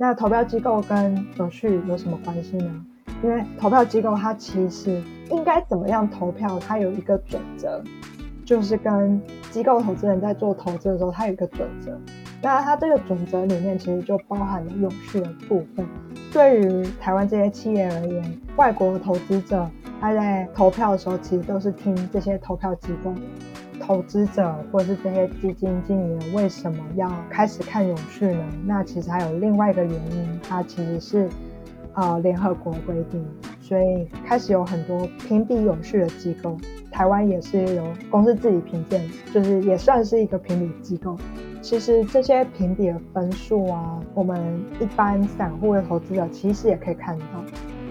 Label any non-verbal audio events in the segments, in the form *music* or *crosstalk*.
那投票机构跟有序有什么关系呢？因为投票机构它其实应该怎么样投票，它有一个准则，就是跟机构投资人在做投资的时候，它有一个准则。那它这个准则里面其实就包含了永续的部分。对于台湾这些企业而言，外国投资者他在投票的时候，其实都是听这些投票机构。投资者或是这些基金经理人为什么要开始看永续呢？那其实还有另外一个原因，它其实是呃联合国规定，所以开始有很多评比永续的机构。台湾也是由公司自己评鉴，就是也算是一个评比机构。其实这些评比的分数啊，我们一般散户的投资者其实也可以看到。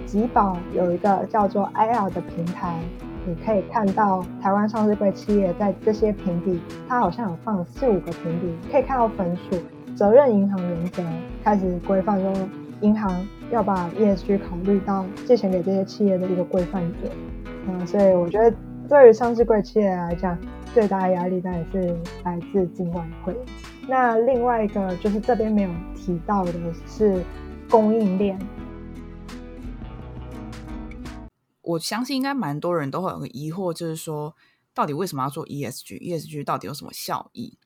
吉宝有一个叫做 IR 的平台。你可以看到台湾上市贵企业在这些评比，它好像有放四五个评比，可以看到分数。责任银行原则开始规范说，银行要把 ESG 考虑到借钱给这些企业的一个规范点。嗯，所以我觉得对于上市贵企业来讲，最大的压力当然是来自境外汇。那另外一个就是这边没有提到的是供应链。我相信应该蛮多人都会有个疑惑，就是说到底为什么要做 ESG？ESG 到底有什么效益？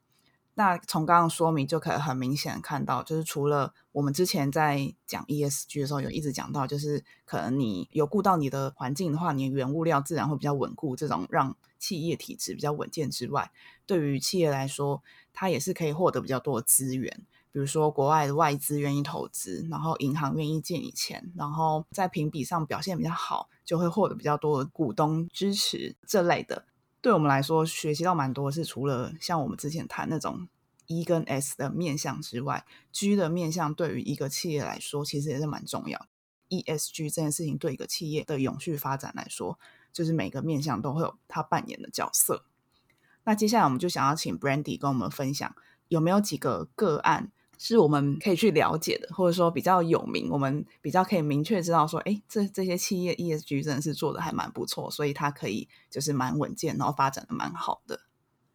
那从刚刚说明就可以很明显看到，就是除了我们之前在讲 ESG 的时候有一直讲到，就是可能你有顾到你的环境的话，你原物料自然会比较稳固，这种让企业体质比较稳健之外，对于企业来说，它也是可以获得比较多的资源。比如说，国外的外资愿意投资，然后银行愿意借你钱，然后在评比上表现比较好，就会获得比较多的股东支持这类的。对我们来说，学习到蛮多是除了像我们之前谈那种 E 跟 S 的面向之外，G 的面向对于一个企业来说，其实也是蛮重要。ESG 这件事情对一个企业的永续发展来说，就是每个面向都会有它扮演的角色。那接下来我们就想要请 Brandy 跟我们分享，有没有几个个案？是我们可以去了解的，或者说比较有名，我们比较可以明确知道说，哎，这这些企业 ESG 真的是做的还蛮不错，所以它可以就是蛮稳健，然后发展的蛮好的。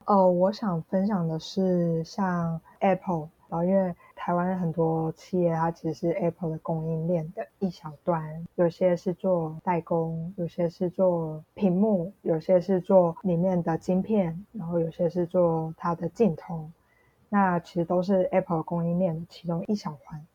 哦，我想分享的是像 Apple，然后因为台湾很多企业它其实是 Apple 的供应链的一小端，有些是做代工，有些是做屏幕，有些是做里面的晶片，然后有些是做它的镜头。那其实都是 Apple 供应链的其中一小环。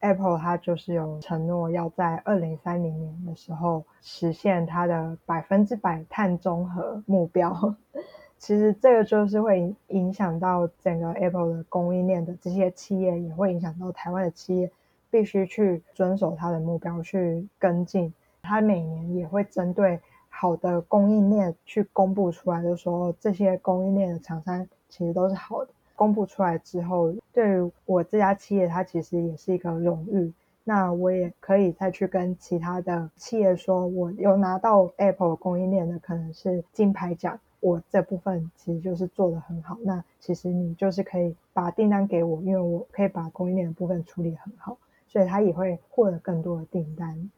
Apple 它就是有承诺要在二零三零年的时候实现它的百分之百碳中和目标。*laughs* 其实这个就是会影响到整个 Apple 的供应链的这些企业，也会影响到台湾的企业，必须去遵守它的目标去跟进。它每年也会针对好的供应链去公布出来，就说这些供应链的厂商其实都是好的。公布出来之后，对于我这家企业，它其实也是一个荣誉。那我也可以再去跟其他的企业说，我有拿到 Apple 供应链的，可能是金牌奖。我这部分其实就是做的很好。那其实你就是可以把订单给我，因为我可以把供应链的部分处理很好，所以他也会获得更多的订单。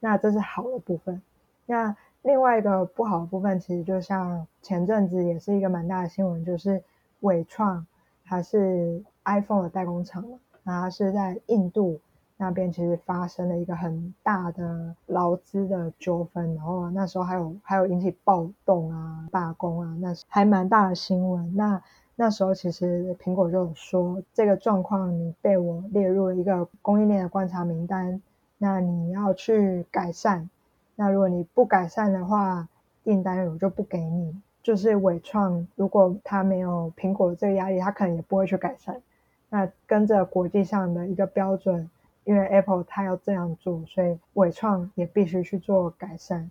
那这是好的部分。那另外一个不好的部分，其实就像前阵子也是一个蛮大的新闻，就是伟创。它是 iPhone 的代工厂嘛，那它是在印度那边，其实发生了一个很大的劳资的纠纷，然后那时候还有还有引起暴动啊、罢工啊，那还蛮大的新闻。那那时候其实苹果就有说，这个状况你被我列入了一个供应链的观察名单，那你要去改善。那如果你不改善的话，订单我就不给你。就是伟创，如果他没有苹果这个压力，他可能也不会去改善。那跟着国际上的一个标准，因为 Apple 它要这样做，所以伟创也必须去做改善。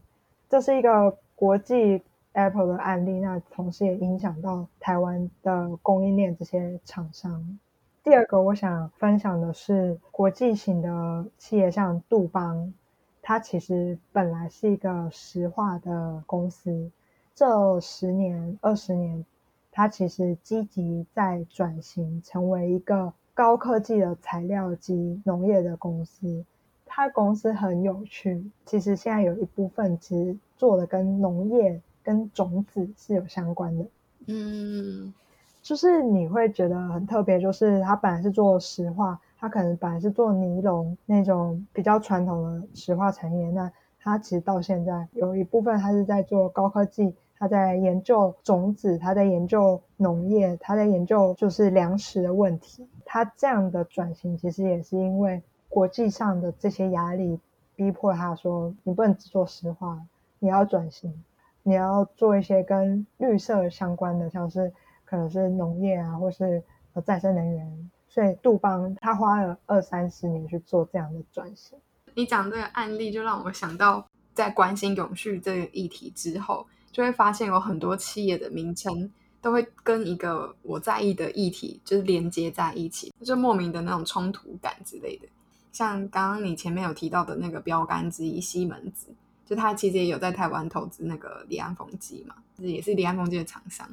这是一个国际 Apple 的案例，那同时也影响到台湾的供应链这些厂商。第二个我想分享的是国际型的企业，像杜邦，它其实本来是一个石化的公司。这十年、二十年，它其实积极在转型，成为一个高科技的材料及农业的公司。它公司很有趣，其实现在有一部分其实做的跟农业、跟种子是有相关的。嗯，就是你会觉得很特别，就是它本来是做石化，它它可能本来是做尼龙那种比较传统的石化产业，那它其实到现在有一部分它是在做高科技，他在研究种子，他在研究农业，他在研究就是粮食的问题。他这样的转型其实也是因为国际上的这些压力逼迫他说，你不能只做石化，你要转型，你要做一些跟绿色相关的，像是可能是农业啊，或是再生能源。所以杜邦他花了二三十年去做这样的转型。你讲这个案例，就让我想到在关心永续这个议题之后，就会发现有很多企业的名称都会跟一个我在意的议题就是连接在一起，就莫名的那种冲突感之类的。像刚刚你前面有提到的那个标杆之一西门子，就他其实也有在台湾投资那个离岸风机嘛，就是也是离岸风机的厂商。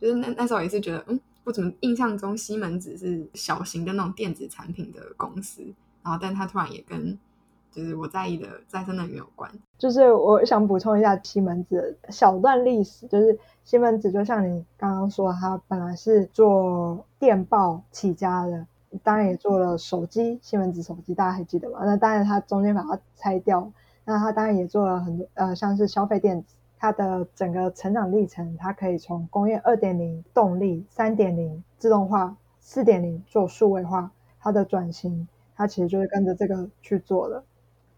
就是那那时候也是觉得，嗯。我怎么印象中西门子是小型的那种电子产品的公司，然后但它突然也跟就是我在意的再生能源有关。就是我想补充一下西门子小段历史，就是西门子就像你刚刚说，它本来是做电报起家的，当然也做了手机，西门子手机大家还记得吗？那当然它中间把它拆掉，那它当然也做了很多呃像是消费电子。它的整个成长历程，它可以从工业二点零动力、三点零自动化、四点零做数位化，它的转型，它其实就是跟着这个去做的。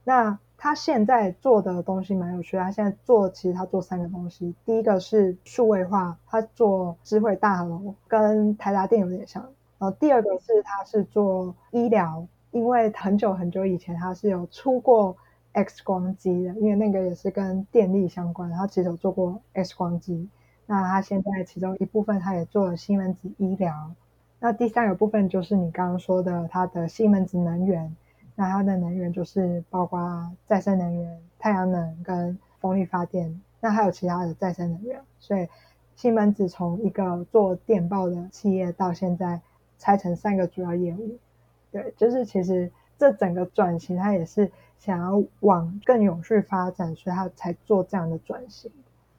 那他现在做的东西蛮有趣，的。他现在做其实他做三个东西，第一个是数位化，他做智慧大楼，跟台达电有点像。然后第二个是他是做医疗，因为很久很久以前他是有出过。X 光机的，因为那个也是跟电力相关，他其实有做过 X 光机。那他现在其中一部分，他也做了西门子医疗。那第三个部分就是你刚刚说的，他的西门子能源。那它的能源就是包括再生能源、太阳能跟风力发电。那还有其他的再生能源。所以西门子从一个做电报的企业，到现在拆成三个主要业务。对，就是其实这整个转型，它也是。想要往更永续发展，所以它才做这样的转型。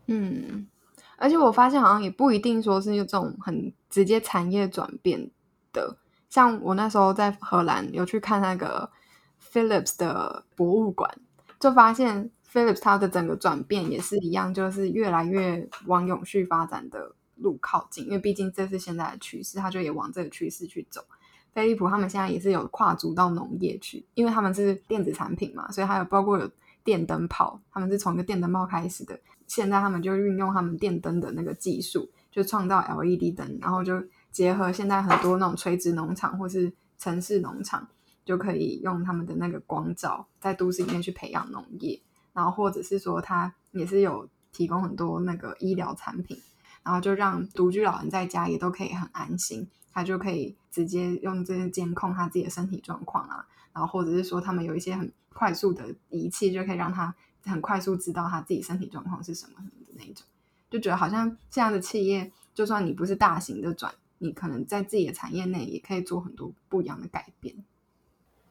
嗯，而且我发现好像也不一定说是有这种很直接产业转变的。像我那时候在荷兰有去看那个 Phillips 的博物馆，就发现 Philips 它的整个转变也是一样，就是越来越往永续发展的路靠近。因为毕竟这是现在的趋势，它就也往这个趋势去走。飞利浦他们现在也是有跨足到农业去，因为他们是电子产品嘛，所以还有包括有电灯泡，他们是从一个电灯泡开始的。现在他们就运用他们电灯的那个技术，就创造 LED 灯，然后就结合现在很多那种垂直农场或是城市农场，就可以用他们的那个光照在都市里面去培养农业，然后或者是说他也是有提供很多那个医疗产品，然后就让独居老人在家也都可以很安心。他就可以直接用这些监控他自己的身体状况啊，然后或者是说他们有一些很快速的仪器，就可以让他很快速知道他自己身体状况是什么什么的那种，就觉得好像这样的企业，就算你不是大型的转，你可能在自己的产业内也可以做很多不一样的改变。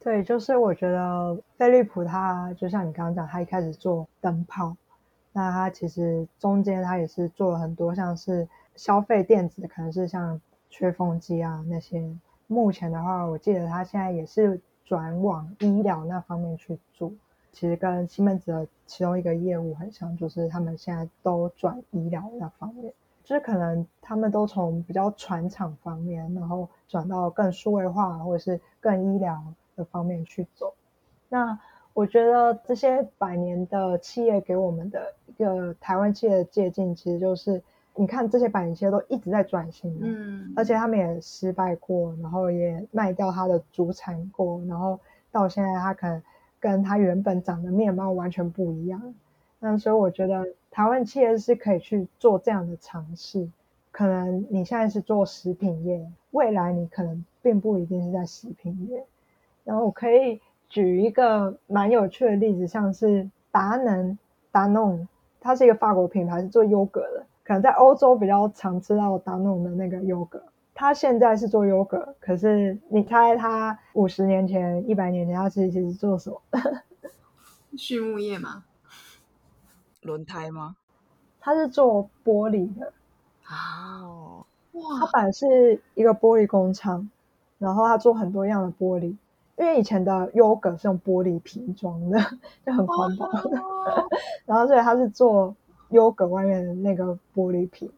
对，就是我觉得飞利浦它就像你刚刚讲，它一开始做灯泡，那它其实中间它也是做了很多像是消费电子，可能是像。吹风机啊，那些目前的话，我记得他现在也是转往医疗那方面去做。其实跟西门子的其中一个业务很像，就是他们现在都转医疗那方面，就是可能他们都从比较传统方面，然后转到更数位化或者是更医疗的方面去走。那我觉得这些百年的企业给我们的一个台湾企业的借鉴，其实就是。你看这些百年企业都一直在转型，嗯，而且他们也失败过，然后也卖掉它的主产过，然后到现在它可能跟它原本长的面貌完全不一样。那所以我觉得台湾企业是可以去做这样的尝试。可能你现在是做食品业，未来你可能并不一定是在食品业。然后我可以举一个蛮有趣的例子，像是达能达弄，它是一个法国品牌，是做优格的。可能在欧洲比较常吃到达弄的那个优格，它现在是做优格，可是你猜它五十年前、一百年前它其实其实做什么？*laughs* 畜牧业吗？轮胎吗？它是做玻璃的。哦，哇！它本来是一个玻璃工厂，然后它做很多样的玻璃，因为以前的优格是用玻璃瓶装的，*laughs* 就很环保。*laughs* 然后所以他是做优格外面的那个玻璃瓶，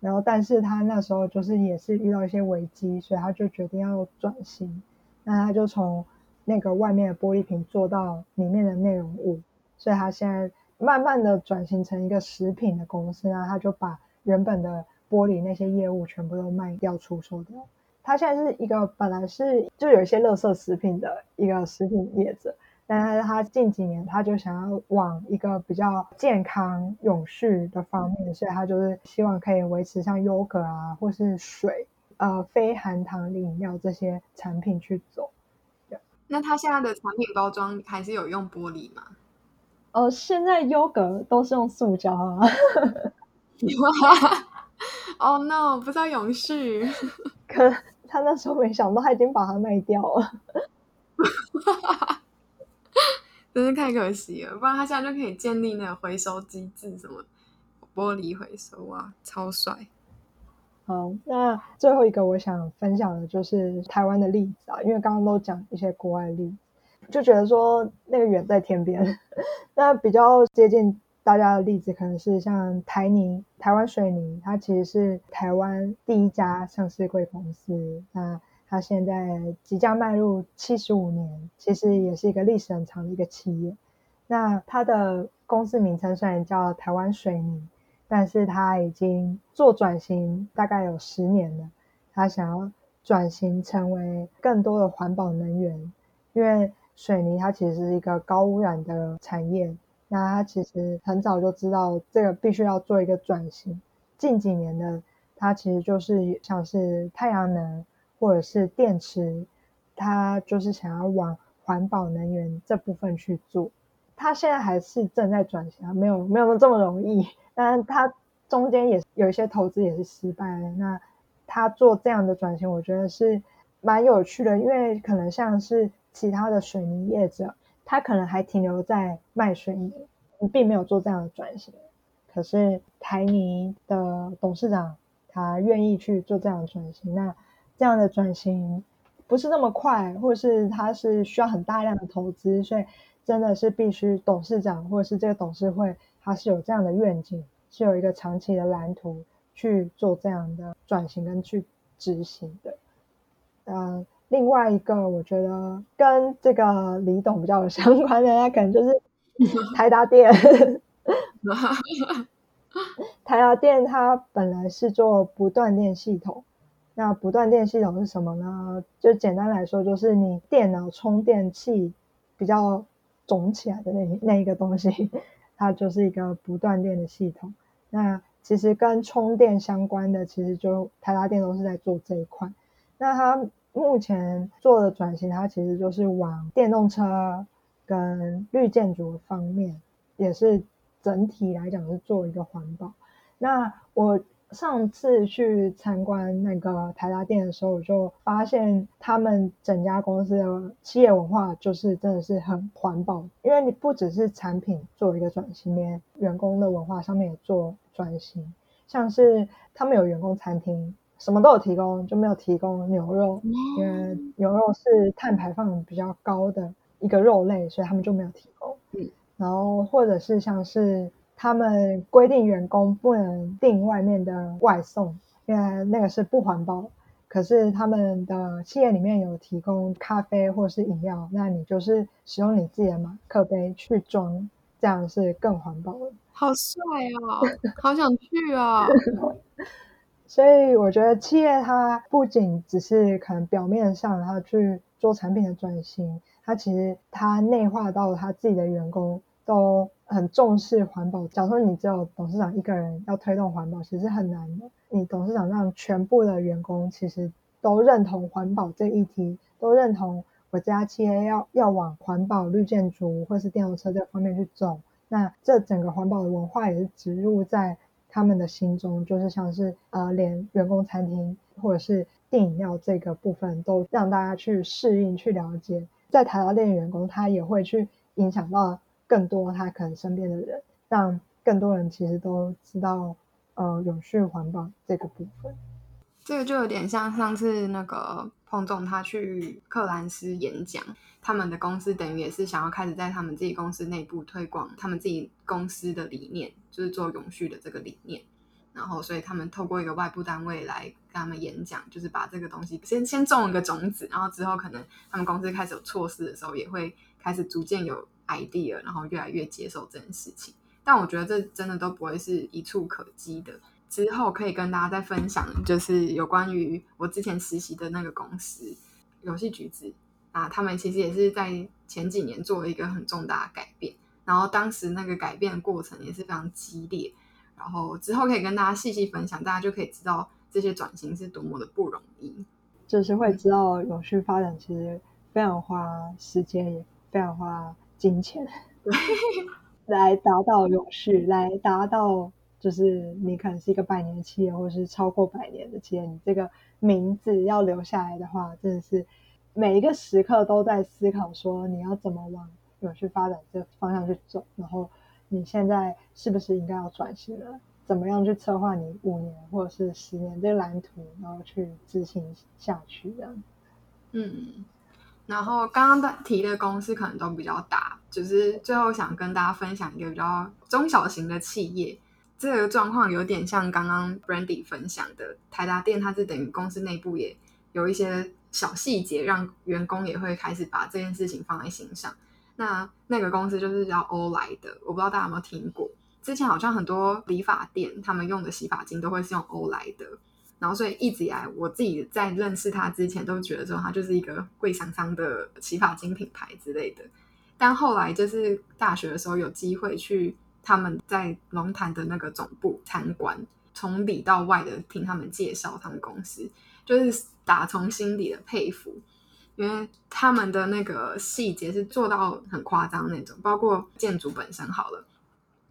然后但是他那时候就是也是遇到一些危机，所以他就决定要转型。那他就从那个外面的玻璃瓶做到里面的内容物，所以他现在慢慢的转型成一个食品的公司，然后他就把原本的玻璃那些业务全部都卖掉出售掉。他现在是一个本来是就有一些垃圾食品的一个食品业者，但是他近几年他就想要往一个比较健康永续的方面，所以他就是希望可以维持像优格啊或是水呃非含糖饮料这些产品去走。那他现在的产品包装还是有用玻璃吗？呃，现在优格都是用塑胶啊。*laughs* *laughs* *laughs* 哦 no，不知道永续。*laughs* 可他那时候没想到，他已经把它卖掉了。*laughs* 真是太可惜了，不然他现在就可以建立那个回收机制，什么玻璃回收啊，超帅。好，那最后一个我想分享的就是台湾的例子啊，因为刚刚都讲一些国外例子，就觉得说那个远在天边，*laughs* 那比较接近。大家的例子可能是像台泥、台湾水泥，它其实是台湾第一家上市贵公司。那它现在即将迈入七十五年，其实也是一个历史很长的一个企业。那它的公司名称虽然叫台湾水泥，但是它已经做转型大概有十年了。它想要转型成为更多的环保能源，因为水泥它其实是一个高污染的产业。那他其实很早就知道这个必须要做一个转型。近几年的他其实就是像是太阳能或者是电池，他就是想要往环保能源这部分去做。他现在还是正在转型，没有没有这么容易。当然，他中间也有一些投资也是失败了。那他做这样的转型，我觉得是蛮有趣的，因为可能像是其他的水泥业者。他可能还停留在卖水泥，并没有做这样的转型。可是台泥的董事长他愿意去做这样的转型，那这样的转型不是那么快，或者是他是需要很大量的投资，所以真的是必须董事长或者是这个董事会，他是有这样的愿景，是有一个长期的蓝图去做这样的转型跟去执行的，嗯。另外一个，我觉得跟这个李董比较有相关的，那可能就是 *laughs* 台达电。*laughs* *laughs* 台达电它本来是做不断电系统，那不断电系统是什么呢？就简单来说，就是你电脑充电器比较肿起来的那那一个东西，它就是一个不断电的系统。那其实跟充电相关的，其实就台达电都是在做这一块。那它。目前做的转型，它其实就是往电动车跟绿建筑方面，也是整体来讲是做一个环保。那我上次去参观那个台达店的时候，我就发现他们整家公司的企业文化就是真的是很环保，因为你不只是产品做一个转型，连员工的文化上面也做转型，像是他们有员工餐厅。什么都有提供，就没有提供牛肉，因为牛肉是碳排放比较高的一个肉类，所以他们就没有提供。嗯，然后或者是像是他们规定员工不能订外面的外送，因为那个是不环保。可是他们的企业里面有提供咖啡或是饮料，那你就是使用你自己的马克杯去装，这样是更环保的。好帅哦，好想去哦。所以我觉得企业它不仅只是可能表面上它去做产品的转型，它其实它内化到它自己的员工都很重视环保。假如说你只有董事长一个人要推动环保，其实很难的。你董事长让全部的员工其实都认同环保这一题，都认同我家企业要要往环保、绿建筑或是电动车这方面去走，那这整个环保的文化也是植入在。他们的心中就是像是呃，连员工餐厅或者是订饮料这个部分都让大家去适应、去了解。在台达店员工，他也会去影响到更多他可能身边的人，让更多人其实都知道呃，永续环保这个部分。这个就有点像上次那个彭总他去克兰斯演讲，他们的公司等于也是想要开始在他们自己公司内部推广他们自己公司的理念，就是做永续的这个理念。然后，所以他们透过一个外部单位来跟他们演讲，就是把这个东西先先种一个种子，然后之后可能他们公司开始有措施的时候，也会开始逐渐有 idea，然后越来越接受这件事情。但我觉得这真的都不会是一触可及的。之后可以跟大家再分享，就是有关于我之前实习的那个公司游戏橘子啊，他们其实也是在前几年做了一个很重大的改变，然后当时那个改变的过程也是非常激烈。然后之后可以跟大家细细分享，大家就可以知道这些转型是多么的不容易。就是会知道永续发展其实非常花时间，也非常花金钱，*laughs* 来达到永续，来达到就是你可能是一个百年企业，或者是超过百年的企业，你这个名字要留下来的话，真的是每一个时刻都在思考说你要怎么往永续发展这方向去走，然后。你现在是不是应该要转型了？怎么样去策划你五年或者是十年这蓝图，然后去执行下去这样？嗯，然后刚刚提的公司可能都比较大，就是最后想跟大家分享一个比较中小型的企业，这个状况有点像刚刚 Brandy 分享的台达店，它是等于公司内部也有一些小细节，让员工也会开始把这件事情放在心上。那那个公司就是叫欧莱的，我不知道大家有没有听过。之前好像很多理发店他们用的洗发精都会是用欧莱的，然后所以一直以来我自己在认识它之前都觉得说它就是一个贵桑桑的洗发精品牌之类的。但后来就是大学的时候有机会去他们在龙潭的那个总部参观，从里到外的听他们介绍他们公司，就是打从心底的佩服。因为他们的那个细节是做到很夸张那种，包括建筑本身好了，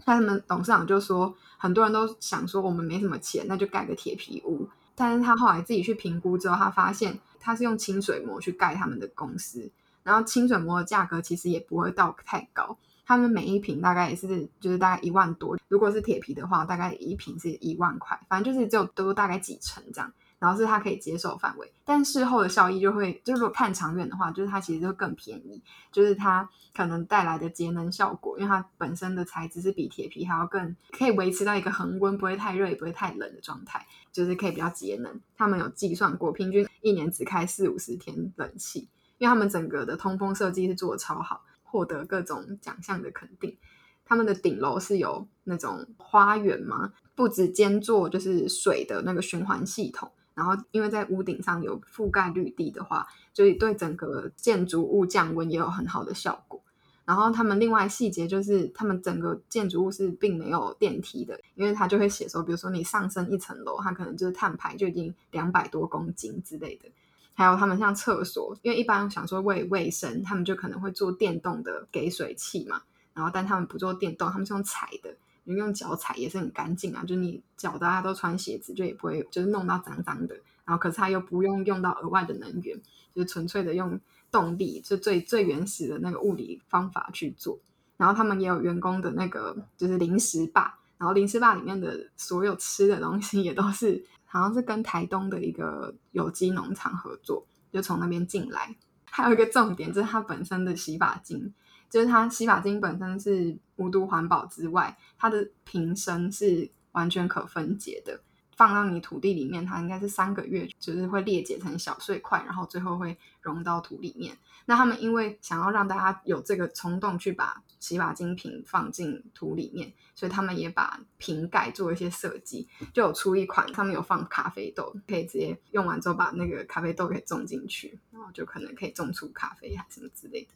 他们董事长就说，很多人都想说我们没什么钱，那就盖个铁皮屋。但是他后来自己去评估之后，他发现他是用清水膜去盖他们的公司，然后清水膜的价格其实也不会到太高，他们每一瓶大概也是就是大概一万多，如果是铁皮的话，大概一瓶是一万块，反正就是只有多大概几成这样。然后是它可以接受范围，但事后的效益就会，就是如果看长远的话，就是它其实就更便宜，就是它可能带来的节能效果，因为它本身的材质是比铁皮还要更可以维持到一个恒温，不会太热也不会太冷的状态，就是可以比较节能。他们有计算过，平均一年只开四五十天冷气，因为他们整个的通风设计是做的超好，获得各种奖项的肯定。他们的顶楼是有那种花园嘛，不止兼做就是水的那个循环系统。然后，因为在屋顶上有覆盖绿地的话，所以对整个建筑物降温也有很好的效果。然后他们另外细节就是，他们整个建筑物是并没有电梯的，因为他就会写说，比如说你上升一层楼，它可能就是碳排就已经两百多公斤之类的。还有他们像厕所，因为一般想说为卫生，他们就可能会做电动的给水器嘛。然后，但他们不做电动，他们是用踩的。用脚踩也是很干净啊，就你脚大家都穿鞋子，就也不会就是弄到脏脏的。然后可是它又不用用到额外的能源，就是纯粹的用动力，就最最原始的那个物理方法去做。然后他们也有员工的那个就是零食吧，然后零食吧里面的所有吃的东西也都是好像是跟台东的一个有机农场合作，就从那边进来。还有一个重点就是它本身的洗发精。就是它洗发精本身是无毒环保之外，它的瓶身是完全可分解的，放到你土地里面，它应该是三个月，就是会裂解成小碎块，然后最后会融到土里面。那他们因为想要让大家有这个冲动去把洗发精瓶放进土里面，所以他们也把瓶盖做一些设计，就有出一款上面有放咖啡豆，可以直接用完之后把那个咖啡豆给种进去，然后就可能可以种出咖啡还什么之类的。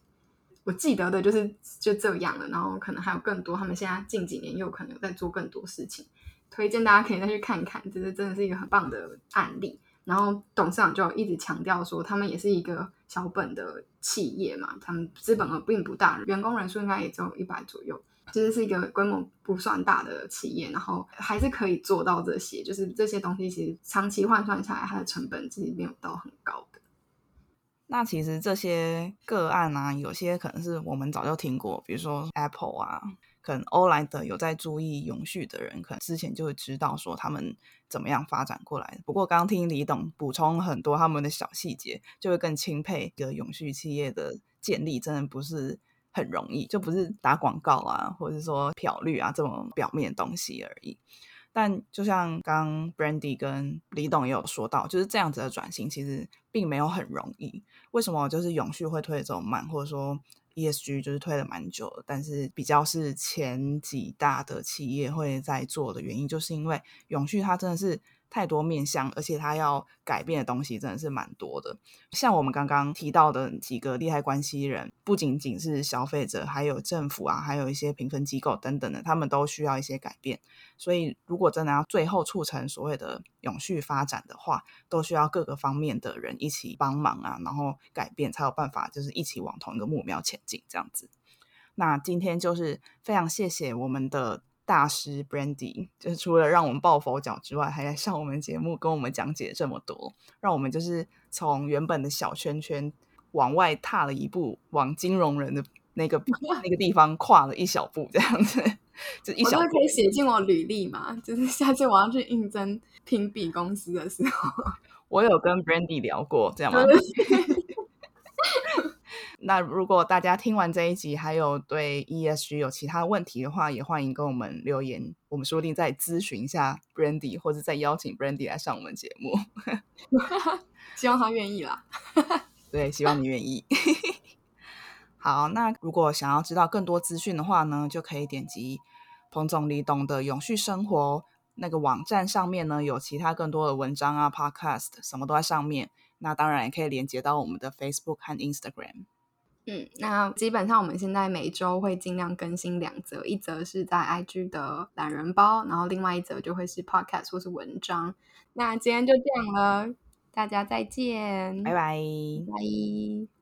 我记得的就是就这样了，然后可能还有更多。他们现在近几年又可能在做更多事情，推荐大家可以再去看看，这是真的是一个很棒的案例。然后董事长就一直强调说，他们也是一个小本的企业嘛，他们资本额并不大，员工人数应该也只有一百左右，其实是一个规模不算大的企业，然后还是可以做到这些，就是这些东西其实长期换算下来，它的成本其实没有到很高的。那其实这些个案啊，有些可能是我们早就听过，比如说 Apple 啊，可能欧莱德有在注意永续的人，可能之前就会知道说他们怎么样发展过来。不过刚刚听李董补充很多他们的小细节，就会更钦佩一个永续企业的建立，真的不是很容易，就不是打广告啊，或者是说漂绿啊这种表面东西而已。但就像刚 Brandy 跟李董也有说到，就是这样子的转型其实并没有很容易。为什么就是永续会推的这么慢，或者说 ESG 就是推了蛮久的，但是比较是前几大的企业会在做的原因，就是因为永续它真的是。太多面向，而且它要改变的东西真的是蛮多的。像我们刚刚提到的几个利害关系人，不仅仅是消费者，还有政府啊，还有一些评分机构等等的，他们都需要一些改变。所以，如果真的要最后促成所谓的永续发展的话，都需要各个方面的人一起帮忙啊，然后改变才有办法，就是一起往同一个目标前进这样子。那今天就是非常谢谢我们的。大师 Brandy 就是除了让我们抱佛脚之外，还来上我们节目跟我们讲解这么多，让我们就是从原本的小圈圈往外踏了一步，往金融人的那个 *laughs* 那个地方跨了一小步，这样子就一小步可以写进我履历嘛？就是下次我要去应征评比公司的时候，*laughs* 我有跟 Brandy 聊过，这样吗？*laughs* 那如果大家听完这一集，还有对 ESG 有其他问题的话，也欢迎跟我们留言，我们说不定再咨询一下 Brandy，或者再邀请 Brandy 来上我们节目。*laughs* 希望他愿意啦。*laughs* 对，希望你愿意。*laughs* 好，那如果想要知道更多资讯的话呢，就可以点击彭总李董的永续生活那个网站上面呢，有其他更多的文章啊、Podcast 什么都在上面。那当然也可以连接到我们的 Facebook 和 Instagram。嗯，那基本上我们现在每周会尽量更新两则，一则是在 IG 的懒人包，然后另外一则就会是 Podcast 或是文章。那今天就这样了，大家再见，拜拜，拜。